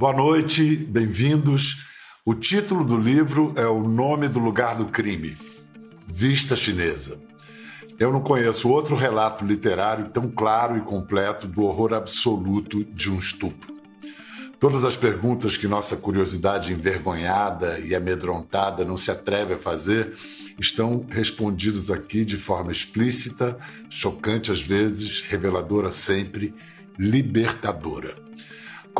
Boa noite, bem-vindos. O título do livro é O Nome do Lugar do Crime Vista Chinesa. Eu não conheço outro relato literário tão claro e completo do horror absoluto de um estupro. Todas as perguntas que nossa curiosidade envergonhada e amedrontada não se atreve a fazer estão respondidas aqui de forma explícita, chocante às vezes, reveladora sempre, libertadora.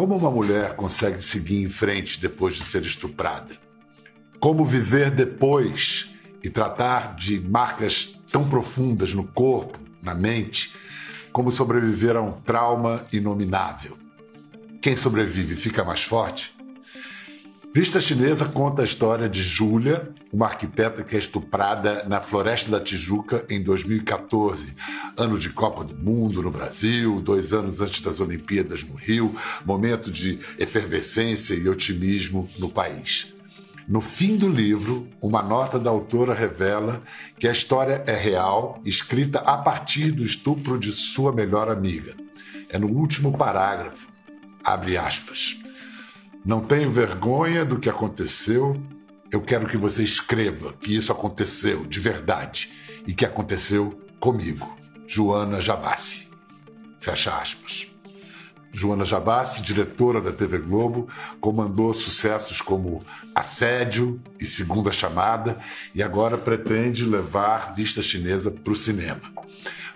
Como uma mulher consegue seguir em frente depois de ser estuprada? Como viver depois e tratar de marcas tão profundas no corpo, na mente, como sobreviver a um trauma inominável? Quem sobrevive fica mais forte? Vista Chinesa conta a história de Júlia, uma arquiteta que é estuprada na Floresta da Tijuca em 2014, ano de Copa do Mundo no Brasil, dois anos antes das Olimpíadas no Rio, momento de efervescência e otimismo no país. No fim do livro, uma nota da autora revela que a história é real, escrita a partir do estupro de sua melhor amiga. É no último parágrafo. Abre aspas. Não tenho vergonha do que aconteceu. Eu quero que você escreva que isso aconteceu de verdade e que aconteceu comigo, Joana Jabassi. Fecha aspas. Joana Jabassi, diretora da TV Globo, comandou sucessos como Assédio e Segunda Chamada e agora pretende levar Vista Chinesa para o cinema.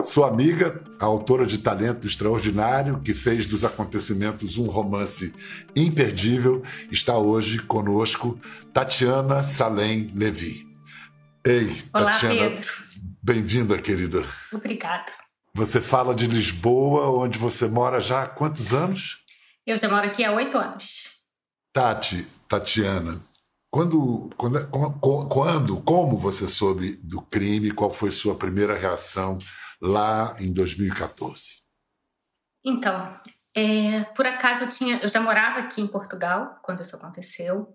Sua amiga, a autora de talento extraordinário, que fez dos acontecimentos um romance imperdível, está hoje conosco, Tatiana Salem Levi. Ei, Olá, Tatiana. Pedro. Bem-vinda, querida. Obrigada. Você fala de Lisboa, onde você mora já há quantos anos? Eu já moro aqui há oito anos. Tati, Tatiana, quando, quando, quando, como você soube do crime? Qual foi sua primeira reação lá em 2014? Então, é, por acaso eu tinha, eu já morava aqui em Portugal quando isso aconteceu.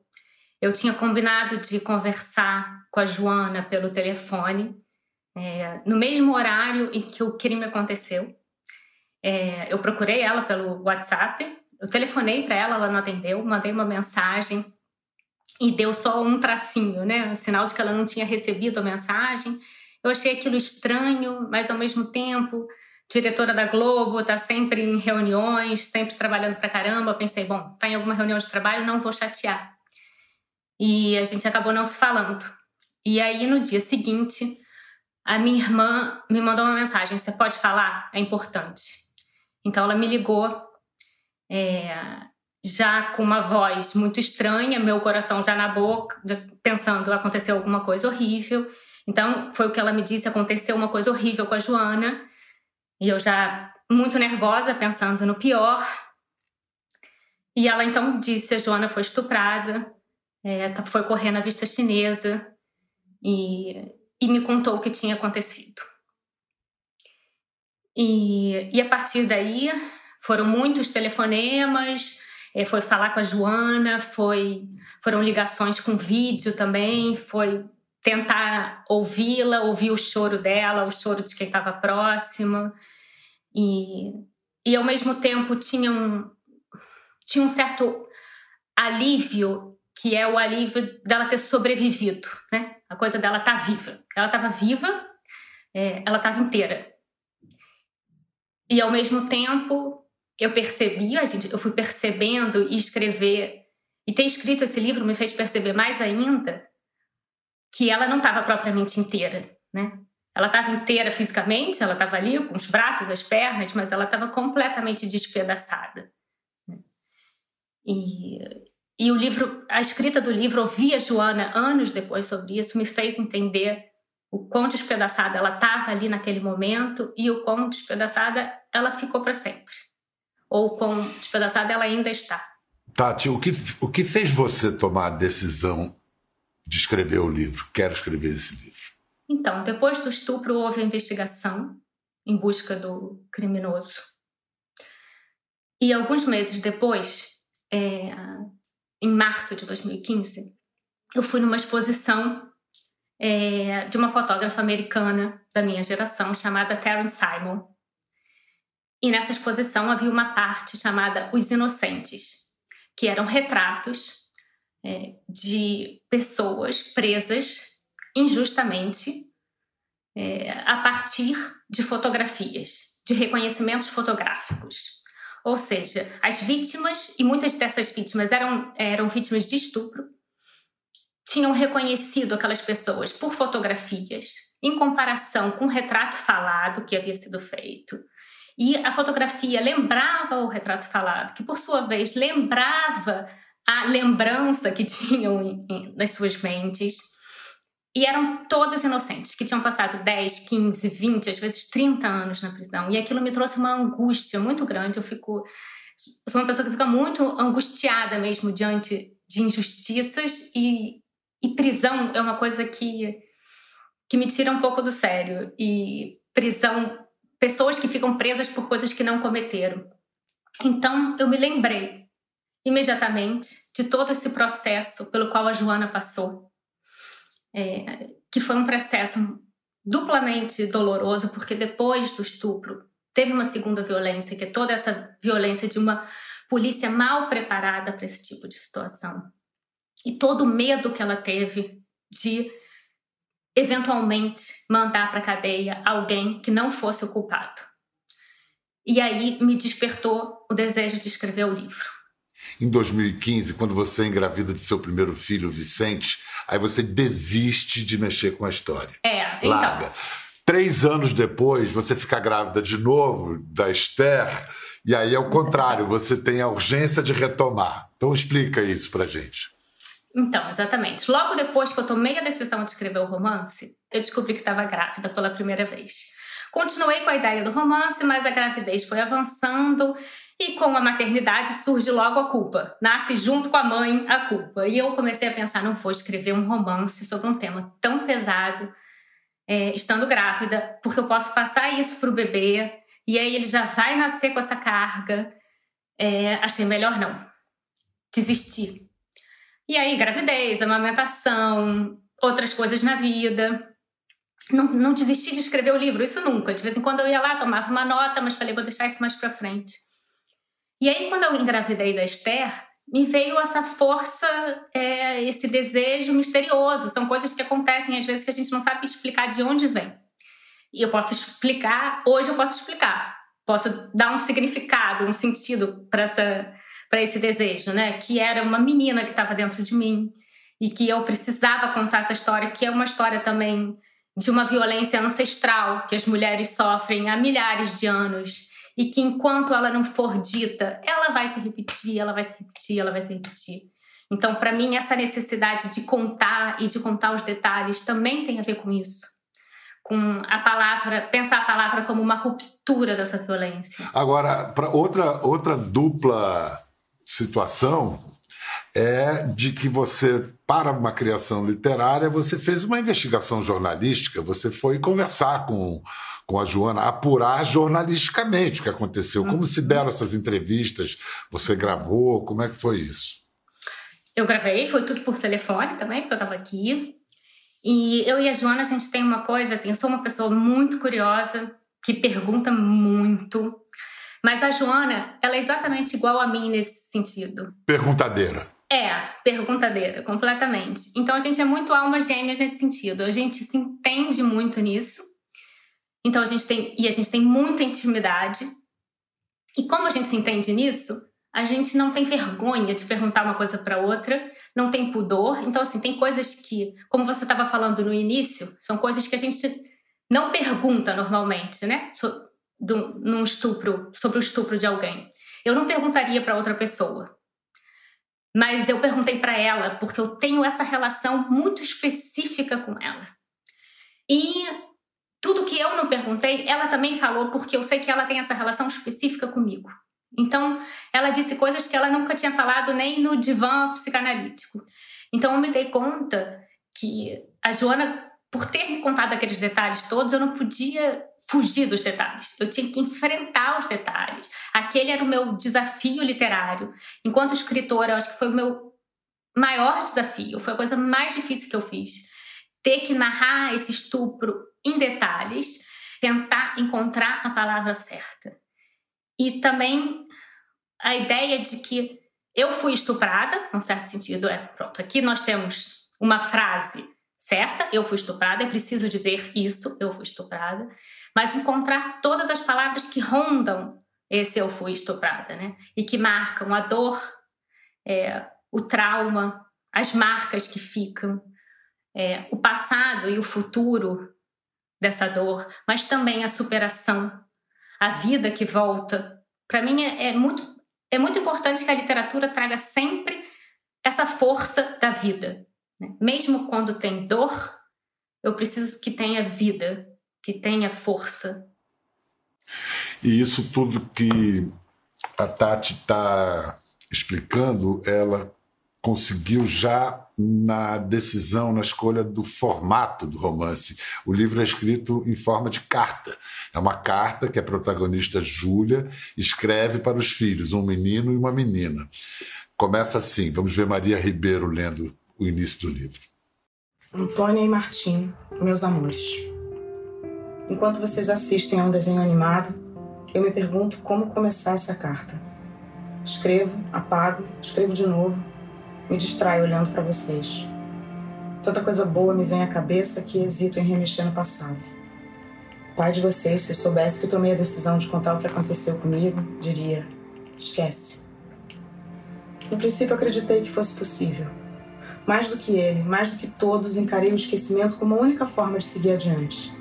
Eu tinha combinado de conversar com a Joana pelo telefone é, no mesmo horário em que o crime aconteceu. É, eu procurei ela pelo WhatsApp, eu telefonei para ela, ela não atendeu, mandei uma mensagem e deu só um tracinho, né? Um sinal de que ela não tinha recebido a mensagem. Eu achei aquilo estranho, mas ao mesmo tempo, diretora da Globo, tá sempre em reuniões, sempre trabalhando pra caramba. Eu pensei, bom, tá em alguma reunião de trabalho, não vou chatear. E a gente acabou não se falando. E aí, no dia seguinte, a minha irmã me mandou uma mensagem: Você pode falar? É importante. Então ela me ligou, é, já com uma voz muito estranha, meu coração já na boca, pensando: aconteceu alguma coisa horrível. Então foi o que ela me disse: aconteceu uma coisa horrível com a Joana. E eu já muito nervosa, pensando no pior. E ela então disse: a Joana foi estuprada, é, foi correr na vista chinesa. E e me contou o que tinha acontecido. E, e a partir daí foram muitos telefonemas, é, foi falar com a Joana, foi, foram ligações com vídeo também, foi tentar ouvi-la, ouvir o choro dela, o choro de quem estava próximo. E, e ao mesmo tempo tinha um, tinha um certo alívio, que é o alívio dela ter sobrevivido, né? A coisa dela tá viva. Ela estava viva, é, ela estava inteira. E ao mesmo tempo, eu percebi, a gente, eu fui percebendo e escrever. E ter escrito esse livro me fez perceber mais ainda que ela não estava propriamente inteira, né? Ela estava inteira fisicamente, ela estava ali com os braços, as pernas, mas ela estava completamente despedaçada. Né? E, e o livro, a escrita do livro, ouvir a Joana anos depois sobre isso, me fez entender o quão despedaçada ela estava ali naquele momento e o quão despedaçada ela ficou para sempre. Ou o quão despedaçada ela ainda está. Tati, o que, o que fez você tomar a decisão de escrever o livro? Quero escrever esse livro. Então, depois do estupro, houve a investigação em busca do criminoso. E alguns meses depois, é, em março de 2015, eu fui numa exposição é, de uma fotógrafa americana da minha geração chamada Taryn Simon. E nessa exposição havia uma parte chamada Os Inocentes, que eram retratos é, de pessoas presas injustamente é, a partir de fotografias, de reconhecimentos fotográficos. Ou seja, as vítimas, e muitas dessas vítimas eram, eram vítimas de estupro, tinham reconhecido aquelas pessoas por fotografias, em comparação com o retrato falado que havia sido feito. E a fotografia lembrava o retrato falado, que por sua vez lembrava a lembrança que tinham nas suas mentes. E eram todos inocentes, que tinham passado 10, 15, 20, às vezes 30 anos na prisão. E aquilo me trouxe uma angústia muito grande. Eu fico. Sou uma pessoa que fica muito angustiada mesmo diante de injustiças, e, e prisão é uma coisa que, que me tira um pouco do sério. E prisão, pessoas que ficam presas por coisas que não cometeram. Então eu me lembrei imediatamente de todo esse processo pelo qual a Joana passou é, que foi um processo duplamente doloroso, porque depois do estupro teve uma segunda violência, que é toda essa violência de uma polícia mal preparada para esse tipo de situação. E todo o medo que ela teve de eventualmente mandar para a cadeia alguém que não fosse o culpado. E aí me despertou o desejo de escrever o livro. Em 2015, quando você engravida de seu primeiro filho, Vicente, aí você desiste de mexer com a história. É, então. Larga. Três anos depois, você fica grávida de novo da Esther, e aí é o contrário, você tem a urgência de retomar. Então explica isso pra gente. Então, exatamente. Logo depois que eu tomei a decisão de escrever o romance, eu descobri que estava grávida pela primeira vez. Continuei com a ideia do romance, mas a gravidez foi avançando e com a maternidade surge logo a culpa. Nasce junto com a mãe a culpa. E eu comecei a pensar: não vou escrever um romance sobre um tema tão pesado, é, estando grávida, porque eu posso passar isso para o bebê e aí ele já vai nascer com essa carga. É, achei melhor não. Desistir. E aí, gravidez, amamentação, outras coisas na vida. Não, não desisti de escrever o livro, isso nunca. De vez em quando eu ia lá, tomava uma nota, mas falei, vou deixar isso mais para frente. E aí, quando eu engravidei da Esther, me veio essa força, é, esse desejo misterioso. São coisas que acontecem às vezes que a gente não sabe explicar de onde vem. E eu posso explicar, hoje eu posso explicar. Posso dar um significado, um sentido para essa para esse desejo, né? Que era uma menina que estava dentro de mim e que eu precisava contar essa história, que é uma história também de uma violência ancestral que as mulheres sofrem há milhares de anos e que enquanto ela não for dita, ela vai se repetir, ela vai se repetir, ela vai se repetir. Então, para mim, essa necessidade de contar e de contar os detalhes também tem a ver com isso. Com a palavra, pensar a palavra como uma ruptura dessa violência. Agora, para outra, outra dupla situação é de que você, para uma criação literária, você fez uma investigação jornalística, você foi conversar com com a Joana, apurar jornalisticamente o que aconteceu. Como se deram essas entrevistas? Você gravou? Como é que foi isso? Eu gravei, foi tudo por telefone também, porque eu estava aqui. E eu e a Joana, a gente tem uma coisa, assim, eu sou uma pessoa muito curiosa, que pergunta muito. Mas a Joana, ela é exatamente igual a mim nesse sentido. Perguntadeira. É, perguntadeira, completamente. Então a gente é muito alma gêmea nesse sentido. A gente se entende muito nisso. Então a gente tem e a gente tem muita intimidade. E como a gente se entende nisso, a gente não tem vergonha de perguntar uma coisa para outra, não tem pudor. Então assim, tem coisas que, como você estava falando no início, são coisas que a gente não pergunta normalmente, né? So, do, num estupro, sobre o estupro de alguém. Eu não perguntaria para outra pessoa. Mas eu perguntei para ela porque eu tenho essa relação muito específica com ela. E tudo que eu não perguntei, ela também falou, porque eu sei que ela tem essa relação específica comigo. Então, ela disse coisas que ela nunca tinha falado nem no divã psicanalítico. Então, eu me dei conta que a Joana, por ter me contado aqueles detalhes todos, eu não podia fugir dos detalhes. Eu tinha que enfrentar os detalhes. Aquele era o meu desafio literário. Enquanto escritora, eu acho que foi o meu maior desafio. Foi a coisa mais difícil que eu fiz. Ter que narrar esse estupro em detalhes, tentar encontrar a palavra certa. E também a ideia de que eu fui estuprada, num certo sentido, é pronto. Aqui nós temos uma frase certa, eu fui estuprada, é preciso dizer isso, eu fui estuprada, mas encontrar todas as palavras que rondam esse eu fui estuprada, né? E que marcam a dor, é, o trauma, as marcas que ficam, é, o passado e o futuro dessa dor, mas também a superação, a vida que volta. Para mim é, é, muito é muito importante que a literatura traga sempre essa força da vida, né? mesmo quando tem dor, eu preciso que tenha vida, que tenha força. E isso tudo que a Tati está explicando, ela conseguiu já na decisão, na escolha do formato do romance. O livro é escrito em forma de carta. É uma carta que a protagonista Júlia escreve para os filhos, um menino e uma menina. Começa assim, vamos ver Maria Ribeiro lendo o início do livro. Antônia e Martim, meus amores. Enquanto vocês assistem a um desenho animado, eu me pergunto como começar essa carta. Escrevo, apago, escrevo de novo, me distraio olhando para vocês. Tanta coisa boa me vem à cabeça que hesito em remexer no passado. Pai de vocês, se soubesse que tomei a decisão de contar o que aconteceu comigo, diria: esquece. No princípio, acreditei que fosse possível. Mais do que ele, mais do que todos, encarei o esquecimento como a única forma de seguir adiante.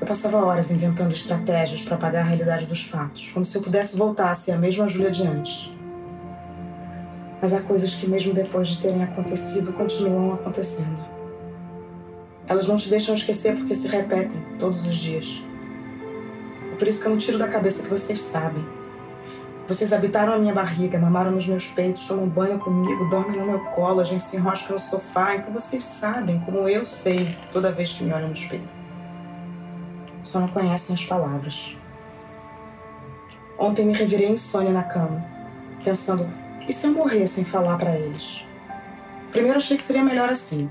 Eu passava horas inventando estratégias para apagar a realidade dos fatos, como se eu pudesse voltar a ser a mesma Júlia de antes. Mas há coisas que, mesmo depois de terem acontecido, continuam acontecendo. Elas não te deixam esquecer porque se repetem todos os dias. É por isso que eu não tiro da cabeça que vocês sabem. Vocês habitaram a minha barriga, mamaram nos meus peitos, tomam banho comigo, dormem no meu colo, a gente se enrosca no sofá, então vocês sabem, como eu sei, toda vez que me olham no espelho. Só não conhecem as palavras. Ontem me revirei insônia na cama, pensando e se eu morrer sem falar para eles? Primeiro achei que seria melhor assim.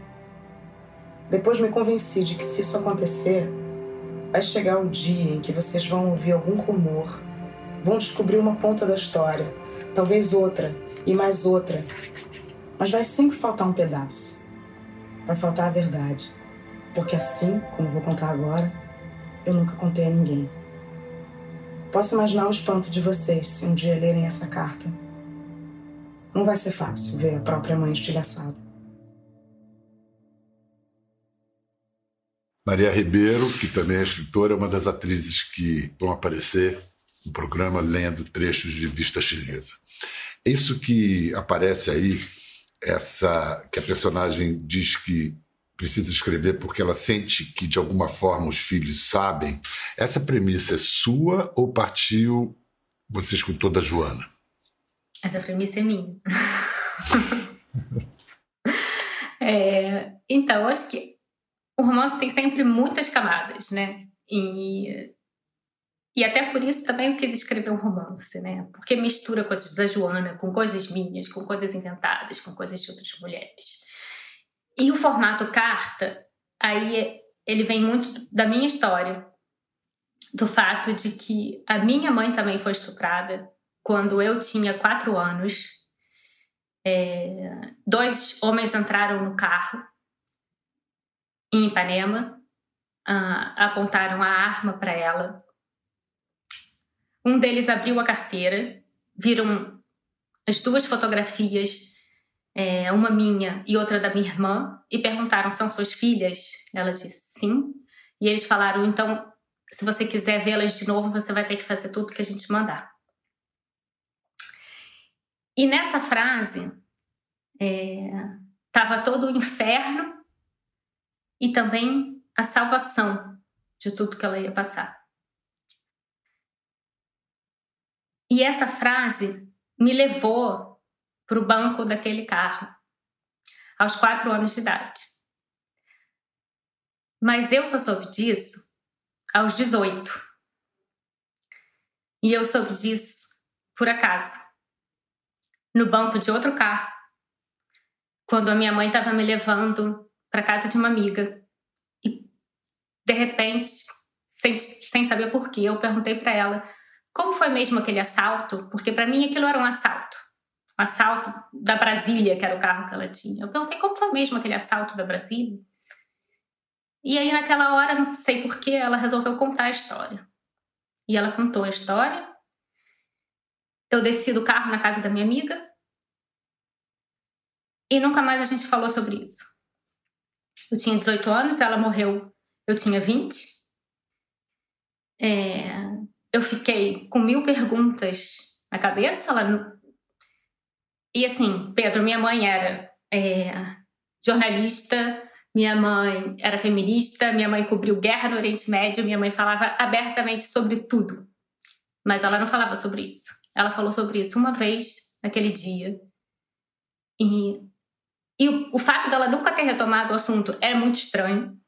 Depois me convenci de que se isso acontecer, vai chegar o dia em que vocês vão ouvir algum rumor, vão descobrir uma ponta da história, talvez outra e mais outra. Mas vai sempre faltar um pedaço. Vai faltar a verdade. Porque assim, como vou contar agora, eu nunca contei a ninguém. Posso imaginar o espanto de vocês se um dia lerem essa carta não vai ser fácil ver a própria mãe estilhaçada. Maria Ribeiro, que também é escritora, é uma das atrizes que vão aparecer no programa lendo trechos de Vista Chinesa. Isso que aparece aí, essa que a personagem diz que precisa escrever porque ela sente que de alguma forma os filhos sabem. Essa premissa é sua ou partiu você escutou da Joana? Essa premissa é minha. é, então, acho que o romance tem sempre muitas camadas, né? E, e até por isso também eu quis escrever um romance, né? Porque mistura coisas da Joana com coisas minhas, com coisas inventadas, com coisas de outras mulheres. E o formato carta, aí ele vem muito da minha história, do fato de que a minha mãe também foi estuprada quando eu tinha quatro anos, é, dois homens entraram no carro em Ipanema, uh, apontaram a arma para ela. Um deles abriu a carteira, viram as duas fotografias, é, uma minha e outra da minha irmã, e perguntaram: são suas filhas? Ela disse sim. E eles falaram: então, se você quiser vê-las de novo, você vai ter que fazer tudo que a gente mandar. E nessa frase estava é, todo o inferno e também a salvação de tudo que ela ia passar. E essa frase me levou para o banco daquele carro, aos quatro anos de idade. Mas eu só soube disso aos 18. E eu soube disso por acaso no banco de outro carro, quando a minha mãe estava me levando para casa de uma amiga. E, de repente, sem, sem saber porquê, eu perguntei para ela como foi mesmo aquele assalto, porque para mim aquilo era um assalto. Assalto da Brasília, que era o carro que ela tinha. Eu perguntei como foi mesmo aquele assalto da Brasília. E aí, naquela hora, não sei porquê, ela resolveu contar a história. E ela contou a história. Eu desci do carro na casa da minha amiga. E nunca mais a gente falou sobre isso. Eu tinha 18 anos, ela morreu, eu tinha 20. É, eu fiquei com mil perguntas na cabeça. Ela... E assim, Pedro, minha mãe era é, jornalista, minha mãe era feminista, minha mãe cobriu guerra no Oriente Médio, minha mãe falava abertamente sobre tudo. Mas ela não falava sobre isso. Ela falou sobre isso uma vez naquele dia. E, e o, o fato dela nunca ter retomado o assunto é muito estranho.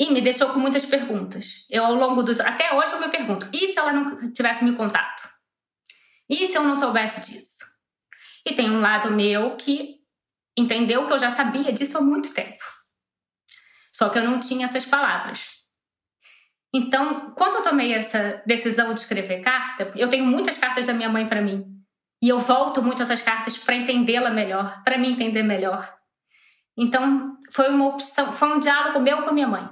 E me deixou com muitas perguntas. Eu, ao longo dos. Até hoje, eu me pergunto: e se ela não tivesse me contato? E se eu não soubesse disso? E tem um lado meu que entendeu que eu já sabia disso há muito tempo. Só que eu não tinha essas palavras. Então, quando eu tomei essa decisão de escrever carta, eu tenho muitas cartas da minha mãe para mim. E eu volto muito essas cartas para entendê-la melhor, para me entender melhor. Então, foi uma opção, foi um diálogo meu com a minha mãe.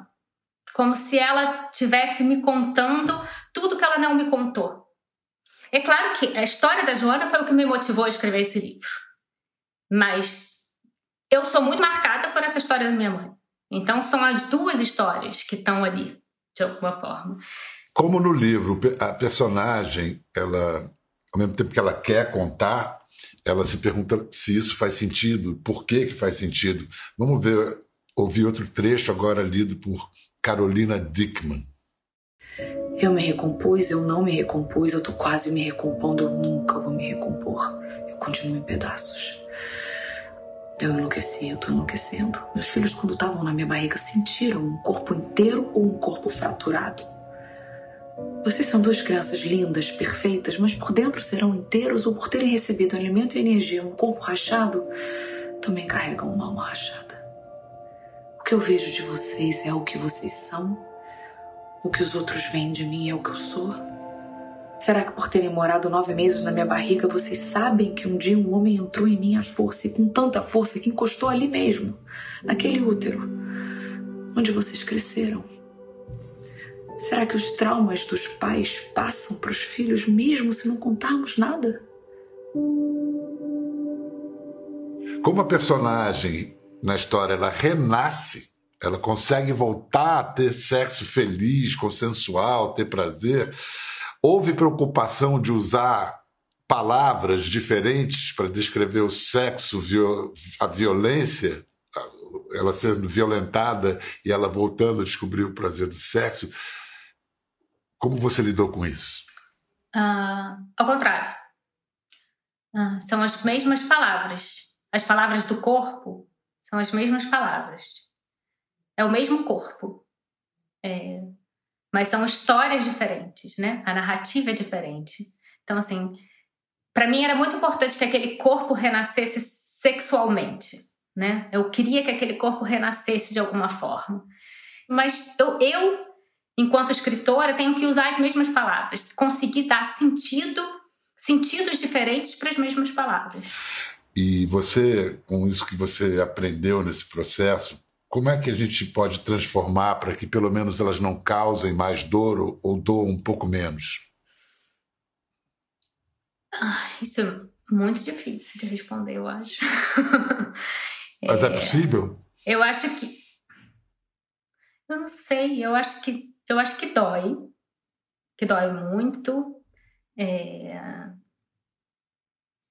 Como se ela tivesse me contando tudo que ela não me contou. É claro que a história da Joana foi o que me motivou a escrever esse livro. Mas eu sou muito marcada por essa história da minha mãe. Então são as duas histórias que estão ali, de alguma forma. Como no livro, a personagem, ela, ao mesmo tempo que ela quer contar, ela se pergunta se isso faz sentido, por que, que faz sentido. Vamos ver, ouvir outro trecho agora lido por Carolina Dickman. Eu me recompus, eu não me recompus, eu tô quase me recompondo, eu nunca vou me recompor. Eu continuo em pedaços. Eu enlouqueci, eu tô enlouquecendo. Meus filhos, quando estavam na minha barriga, sentiram um corpo inteiro ou um corpo fraturado. Vocês são duas crianças lindas, perfeitas, mas por dentro serão inteiros ou por terem recebido alimento e energia, um corpo rachado, também carregam uma alma rachada. O que eu vejo de vocês é o que vocês são? O que os outros veem de mim é o que eu sou? Será que por terem morado nove meses na minha barriga, vocês sabem que um dia um homem entrou em mim à força e com tanta força que encostou ali mesmo, naquele útero, onde vocês cresceram? Será que os traumas dos pais passam para os filhos mesmo se não contarmos nada? Como a personagem na história ela renasce, ela consegue voltar a ter sexo feliz, consensual, ter prazer Houve preocupação de usar palavras diferentes para descrever o sexo, a violência, ela sendo violentada e ela voltando a descobrir o prazer do sexo. Como você lidou com isso? Uh, ao contrário. Uh, são as mesmas palavras. As palavras do corpo são as mesmas palavras. É o mesmo corpo. É, mas são histórias diferentes, né? A narrativa é diferente. Então, assim, para mim era muito importante que aquele corpo renascesse sexualmente, né? Eu queria que aquele corpo renascesse de alguma forma. Mas eu, eu enquanto escritora, tenho que usar as mesmas palavras, conseguir dar sentido, sentidos diferentes para as mesmas palavras. E você, com isso que você aprendeu nesse processo, como é que a gente pode transformar para que pelo menos elas não causem mais dor ou, doam um pouco menos? Ah, isso é muito difícil de responder, eu acho. Mas é, é possível? Eu acho que. Eu não sei, eu acho que eu acho que dói. Que dói muito. É...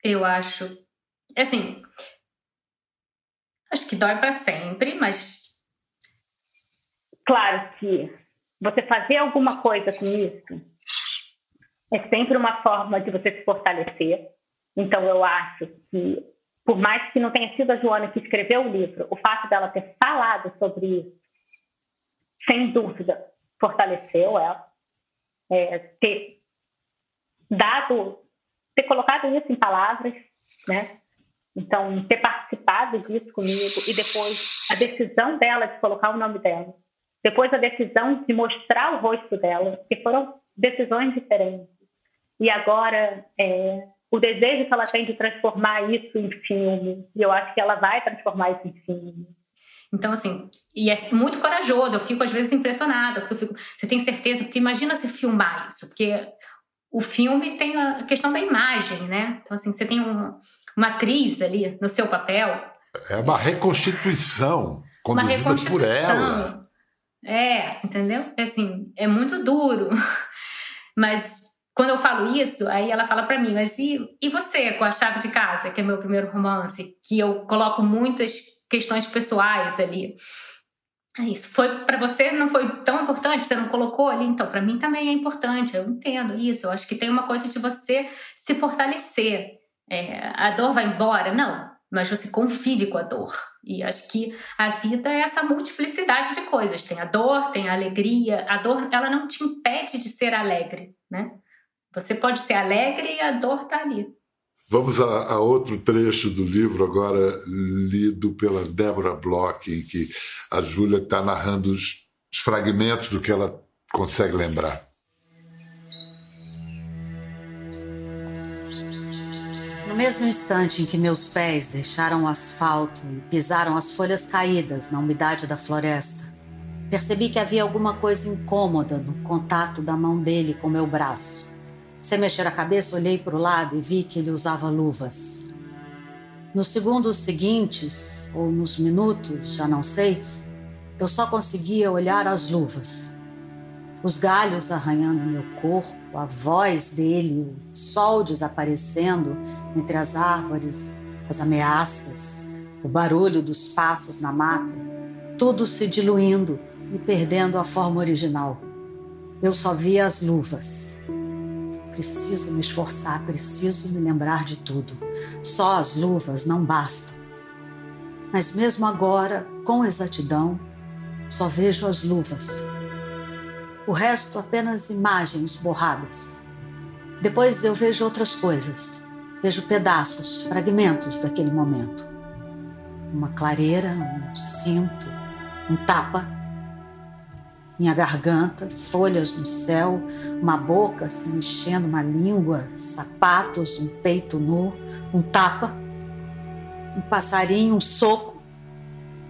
Eu acho. Assim, Acho que dói para sempre, mas. Claro que você fazer alguma coisa com isso é sempre uma forma de você se fortalecer. Então, eu acho que, por mais que não tenha sido a Joana que escreveu o livro, o fato dela ter falado sobre isso, sem dúvida, fortaleceu ela. É, ter dado, ter colocado isso em palavras, né? Então, ter participado disso comigo e depois a decisão dela de colocar o nome dela, depois a decisão de mostrar o rosto dela, que foram decisões diferentes. E agora, é, o desejo que ela tem de transformar isso em filme. E eu acho que ela vai transformar isso em filme. Então, assim, e é muito corajoso. Eu fico, às vezes, impressionada. Porque eu fico, você tem certeza? Porque imagina você filmar isso. Porque o filme tem a questão da imagem, né? Então, assim, você tem um, uma atriz ali no seu papel. É uma reconstituição conduzida uma reconstituição. por ela. É, entendeu? É assim, é muito duro. Mas quando eu falo isso, aí ela fala para mim, mas e, e você com a chave de casa, que é meu primeiro romance, que eu coloco muitas questões pessoais ali. É isso foi para você não foi tão importante, você não colocou ali, então para mim também é importante. Eu entendo isso. Eu acho que tem uma coisa de você se fortalecer. É, a dor vai embora, não, mas você convive com a dor. E acho que a vida é essa multiplicidade de coisas. Tem a dor, tem a alegria. A dor, ela não te impede de ser alegre, né? Você pode ser alegre e a dor está ali. Vamos a, a, outro trecho do livro, agora lido pela Débora Bloch, em que a Júlia está narrando os, os fragmentos do que ela consegue lembrar. No mesmo instante em que meus pés deixaram o asfalto e pisaram as folhas caídas na umidade da floresta, percebi que havia alguma coisa incômoda no contato da mão dele com meu braço. Sem mexer a cabeça, olhei para o lado e vi que ele usava luvas. Nos segundos seguintes, ou nos minutos, já não sei, eu só conseguia olhar as luvas. Os galhos arranhando meu corpo, a voz dele, o sol desaparecendo entre as árvores, as ameaças, o barulho dos passos na mata, tudo se diluindo e perdendo a forma original. Eu só via as luvas. Preciso me esforçar, preciso me lembrar de tudo. Só as luvas não bastam. Mas mesmo agora, com exatidão, só vejo as luvas. O resto apenas imagens borradas. Depois eu vejo outras coisas. Vejo pedaços, fragmentos daquele momento. Uma clareira, um cinto, um tapa minha garganta, folhas no céu, uma boca se mexendo, uma língua, sapatos, um peito nu, um tapa, um passarinho, um soco,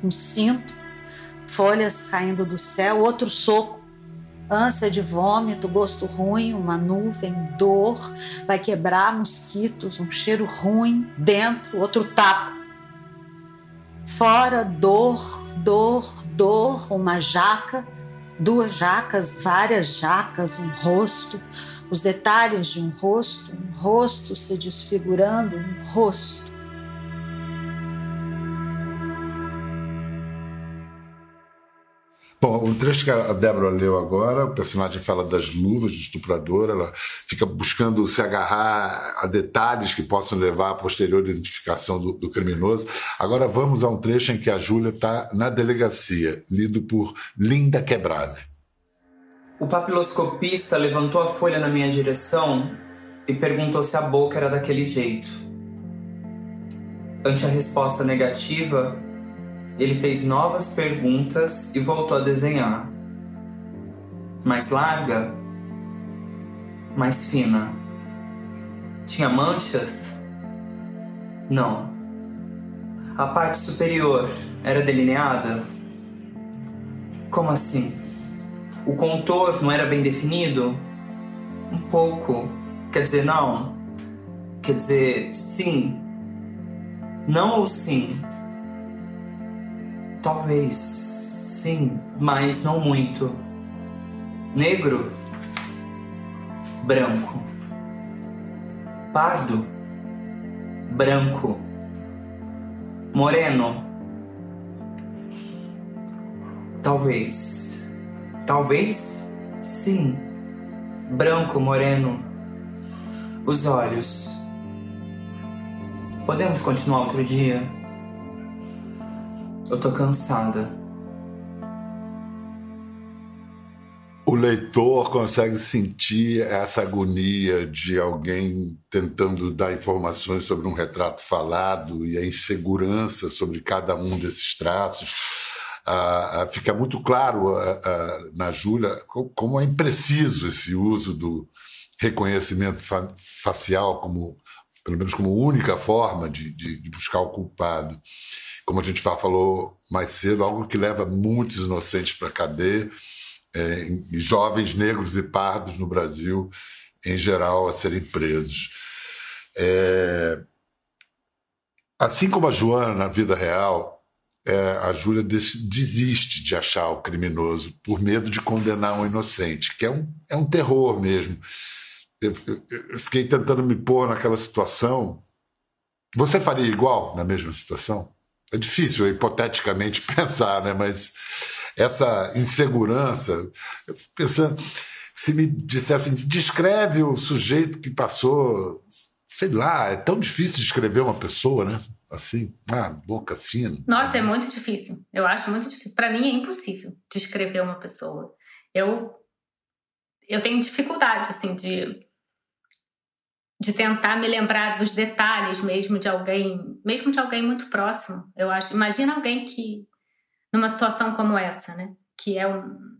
um cinto, folhas caindo do céu, outro soco, ânsia de vômito, gosto ruim, uma nuvem, dor, vai quebrar mosquitos, um cheiro ruim, dentro, outro tapa. Fora, dor, dor, dor, uma jaca, duas jacas, várias jacas, um rosto, os detalhes de um rosto, um rosto se desfigurando, um rosto. Bom, o trecho que a Débora leu agora, o personagem fala das luvas de estuprador, ela fica buscando se agarrar a detalhes que possam levar à posterior identificação do, do criminoso. Agora vamos a um trecho em que a Júlia está na delegacia, lido por Linda Quebrada. O papiloscopista levantou a folha na minha direção e perguntou se a boca era daquele jeito. Ante a resposta negativa, ele fez novas perguntas e voltou a desenhar. Mais larga, mais fina. Tinha manchas? Não. A parte superior era delineada? Como assim? O contorno era bem definido? Um pouco. Quer dizer, não. Quer dizer, sim. Não ou sim? Talvez sim, mas não muito. Negro, branco. Pardo, branco. Moreno, talvez. Talvez sim, branco, moreno. Os olhos. Podemos continuar outro dia? Eu tô cansada. O leitor consegue sentir essa agonia de alguém tentando dar informações sobre um retrato falado e a insegurança sobre cada um desses traços. Ah, ah, fica muito claro ah, na Júlia como é impreciso esse uso do reconhecimento fa facial como pelo menos como única forma de, de, de buscar o culpado. Como a gente falou mais cedo, algo que leva muitos inocentes para a cadeia, é, jovens negros e pardos no Brasil, em geral, a serem presos. É, assim como a Joana na vida real, é, a Júlia desiste de achar o criminoso por medo de condenar um inocente, que é um, é um terror mesmo. Eu, eu, eu fiquei tentando me pôr naquela situação. Você faria igual na mesma situação? É difícil, hipoteticamente, pensar, né? mas essa insegurança, eu fico pensando, se me dissessem, descreve o sujeito que passou, sei lá, é tão difícil descrever uma pessoa, né? Assim, ah, boca fina. Nossa, é muito difícil. Eu acho muito difícil. Para mim é impossível descrever uma pessoa. Eu eu tenho dificuldade assim de de tentar me lembrar dos detalhes mesmo de alguém, mesmo de alguém muito próximo. Eu acho, imagina alguém que numa situação como essa, né? Que é um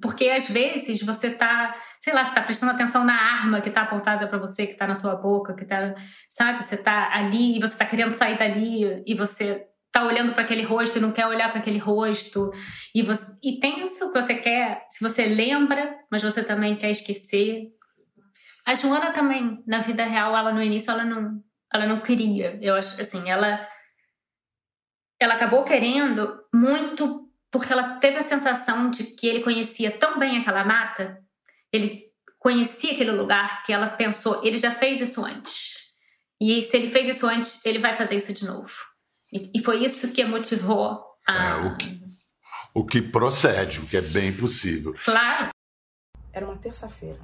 porque às vezes você tá, sei lá, você tá prestando atenção na arma que tá apontada para você, que tá na sua boca, que tá, sabe, você tá ali e você tá querendo sair dali e você tá olhando para aquele rosto e não quer olhar para aquele rosto e você e tem isso que você quer, se você lembra, mas você também quer esquecer. A Joana também, na vida real, ela no início ela não, ela não queria. Eu acho assim, ela ela acabou querendo muito porque ela teve a sensação de que ele conhecia tão bem aquela mata, ele conhecia aquele lugar que ela pensou, ele já fez isso antes. E se ele fez isso antes, ele vai fazer isso de novo. E, e foi isso que a motivou a. É, o, que, o que procede, o que é bem possível. Claro. Era uma terça-feira,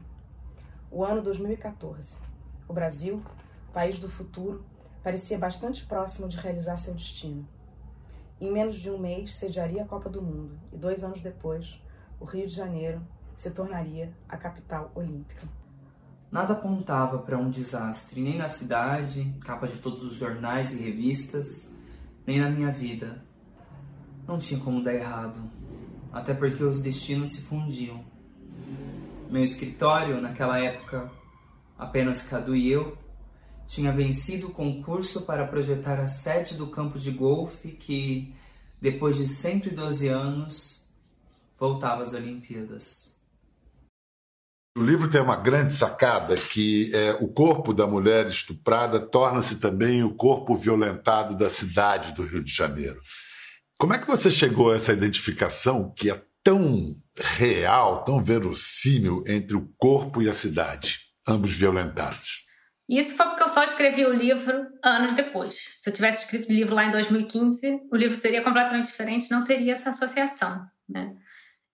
o ano 2014. O Brasil, país do futuro, parecia bastante próximo de realizar seu destino. Em menos de um mês, sediaria a Copa do Mundo e dois anos depois, o Rio de Janeiro se tornaria a capital olímpica. Nada apontava para um desastre, nem na cidade, capa de todos os jornais e revistas, nem na minha vida. Não tinha como dar errado, até porque os destinos se fundiam. Meu escritório, naquela época, apenas Cadu e eu, tinha vencido o concurso para projetar a sede do campo de golfe que, depois de 112 anos, voltava às Olimpíadas. O livro tem uma grande sacada que é o corpo da mulher estuprada torna-se também o corpo violentado da cidade do Rio de Janeiro. Como é que você chegou a essa identificação que é tão real, tão verossímil entre o corpo e a cidade, ambos violentados? Isso foi porque eu só escrevi o livro anos depois. Se eu tivesse escrito o livro lá em 2015, o livro seria completamente diferente, não teria essa associação, né?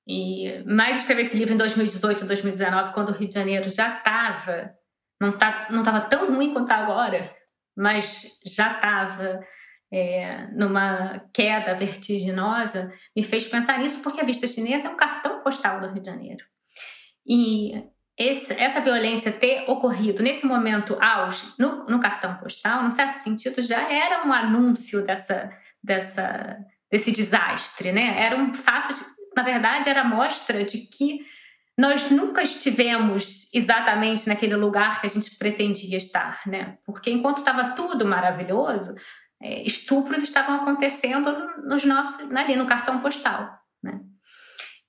E mais escrever esse livro em 2018, 2019, quando o Rio de Janeiro já estava, não tá, não estava tão ruim quanto tá agora, mas já estava é, numa queda vertiginosa, me fez pensar nisso porque a vista chinesa é um cartão postal do Rio de Janeiro. E esse, essa violência ter ocorrido nesse momento auge no, no, cartão postal, num certo sentido, já era um anúncio dessa, dessa, desse desastre, né? Era um fato, de, na verdade, era mostra de que nós nunca estivemos exatamente naquele lugar que a gente pretendia estar, né? Porque enquanto estava tudo maravilhoso, estupros estavam acontecendo nos nossos, ali no cartão postal, né?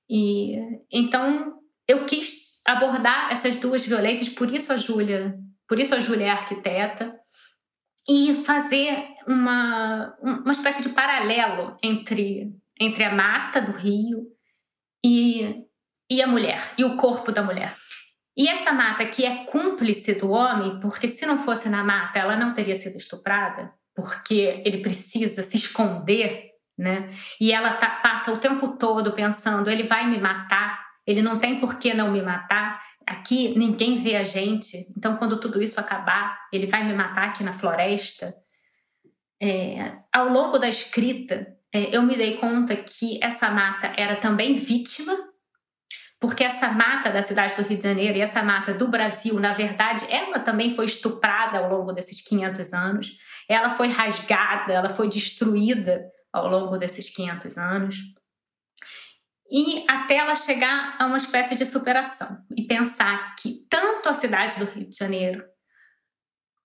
E então eu quis abordar essas duas violências, por isso a Júlia, por isso a Júlia é arquiteta, e fazer uma, uma espécie de paralelo entre, entre a mata do rio e, e a mulher, e o corpo da mulher. E essa mata que é cúmplice do homem, porque se não fosse na mata ela não teria sido estuprada, porque ele precisa se esconder, né? E ela tá, passa o tempo todo pensando: ele vai me matar, ele não tem por que não me matar. Aqui ninguém vê a gente. Então, quando tudo isso acabar, ele vai me matar aqui na floresta. É, ao longo da escrita, é, eu me dei conta que essa mata era também vítima, porque essa mata da cidade do Rio de Janeiro e essa mata do Brasil, na verdade, ela também foi estuprada ao longo desses 500 anos. Ela foi rasgada, ela foi destruída ao longo desses 500 anos e até ela chegar a uma espécie de superação e pensar que tanto a cidade do Rio de Janeiro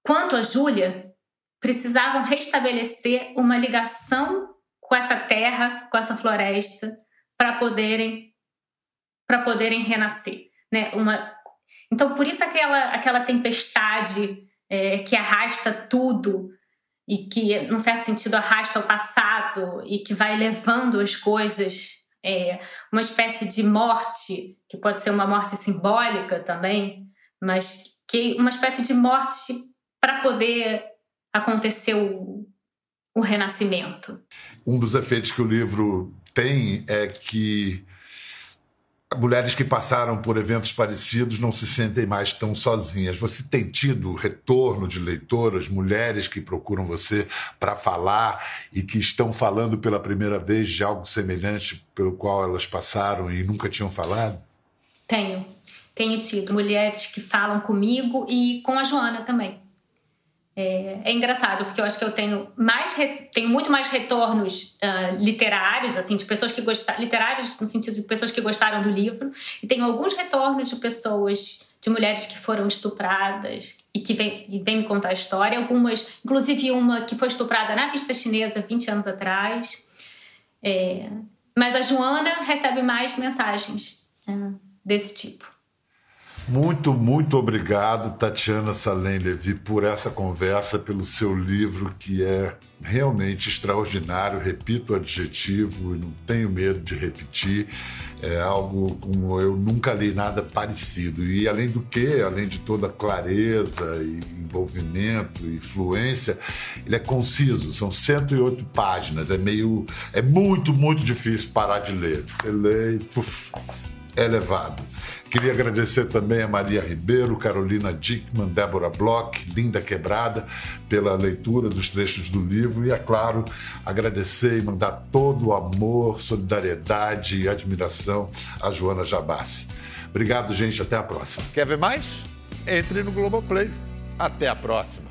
quanto a Júlia, precisavam restabelecer uma ligação com essa terra, com essa floresta, para poderem para poderem renascer, né? Uma então por isso aquela aquela tempestade é, que arrasta tudo e que, num certo sentido, arrasta o passado e que vai levando as coisas, é, uma espécie de morte, que pode ser uma morte simbólica também, mas que uma espécie de morte para poder acontecer o, o renascimento. Um dos efeitos que o livro tem é que mulheres que passaram por eventos parecidos não se sentem mais tão sozinhas. Você tem tido retorno de leitoras, mulheres que procuram você para falar e que estão falando pela primeira vez de algo semelhante pelo qual elas passaram e nunca tinham falado? Tenho. Tenho tido mulheres que falam comigo e com a Joana também. É, é, engraçado, porque eu acho que eu tenho mais tenho muito mais retornos uh, literários, assim, de pessoas que gostaram, literários no sentido de pessoas que gostaram do livro, e tenho alguns retornos de pessoas, de mulheres que foram estupradas e que vêm vem me contar a história, algumas, inclusive uma que foi estuprada na vista chinesa 20 anos atrás. É, mas a Joana recebe mais mensagens uh, desse tipo. Muito, muito obrigado, Tatiana Salem Levi, por essa conversa, pelo seu livro que é realmente extraordinário. Repito o adjetivo e não tenho medo de repetir. É algo como eu nunca li nada parecido. E além do que, além de toda clareza e envolvimento e fluência, ele é conciso. São 108 páginas. É meio, é muito, muito difícil parar de ler. Você lê e puf, é levado. Queria agradecer também a Maria Ribeiro, Carolina Dickman, Débora Bloch, Linda Quebrada, pela leitura dos trechos do livro e, é claro, agradecer e mandar todo o amor, solidariedade e admiração a Joana Jabassi. Obrigado, gente. Até a próxima. Quer ver mais? Entre no Globoplay. Até a próxima.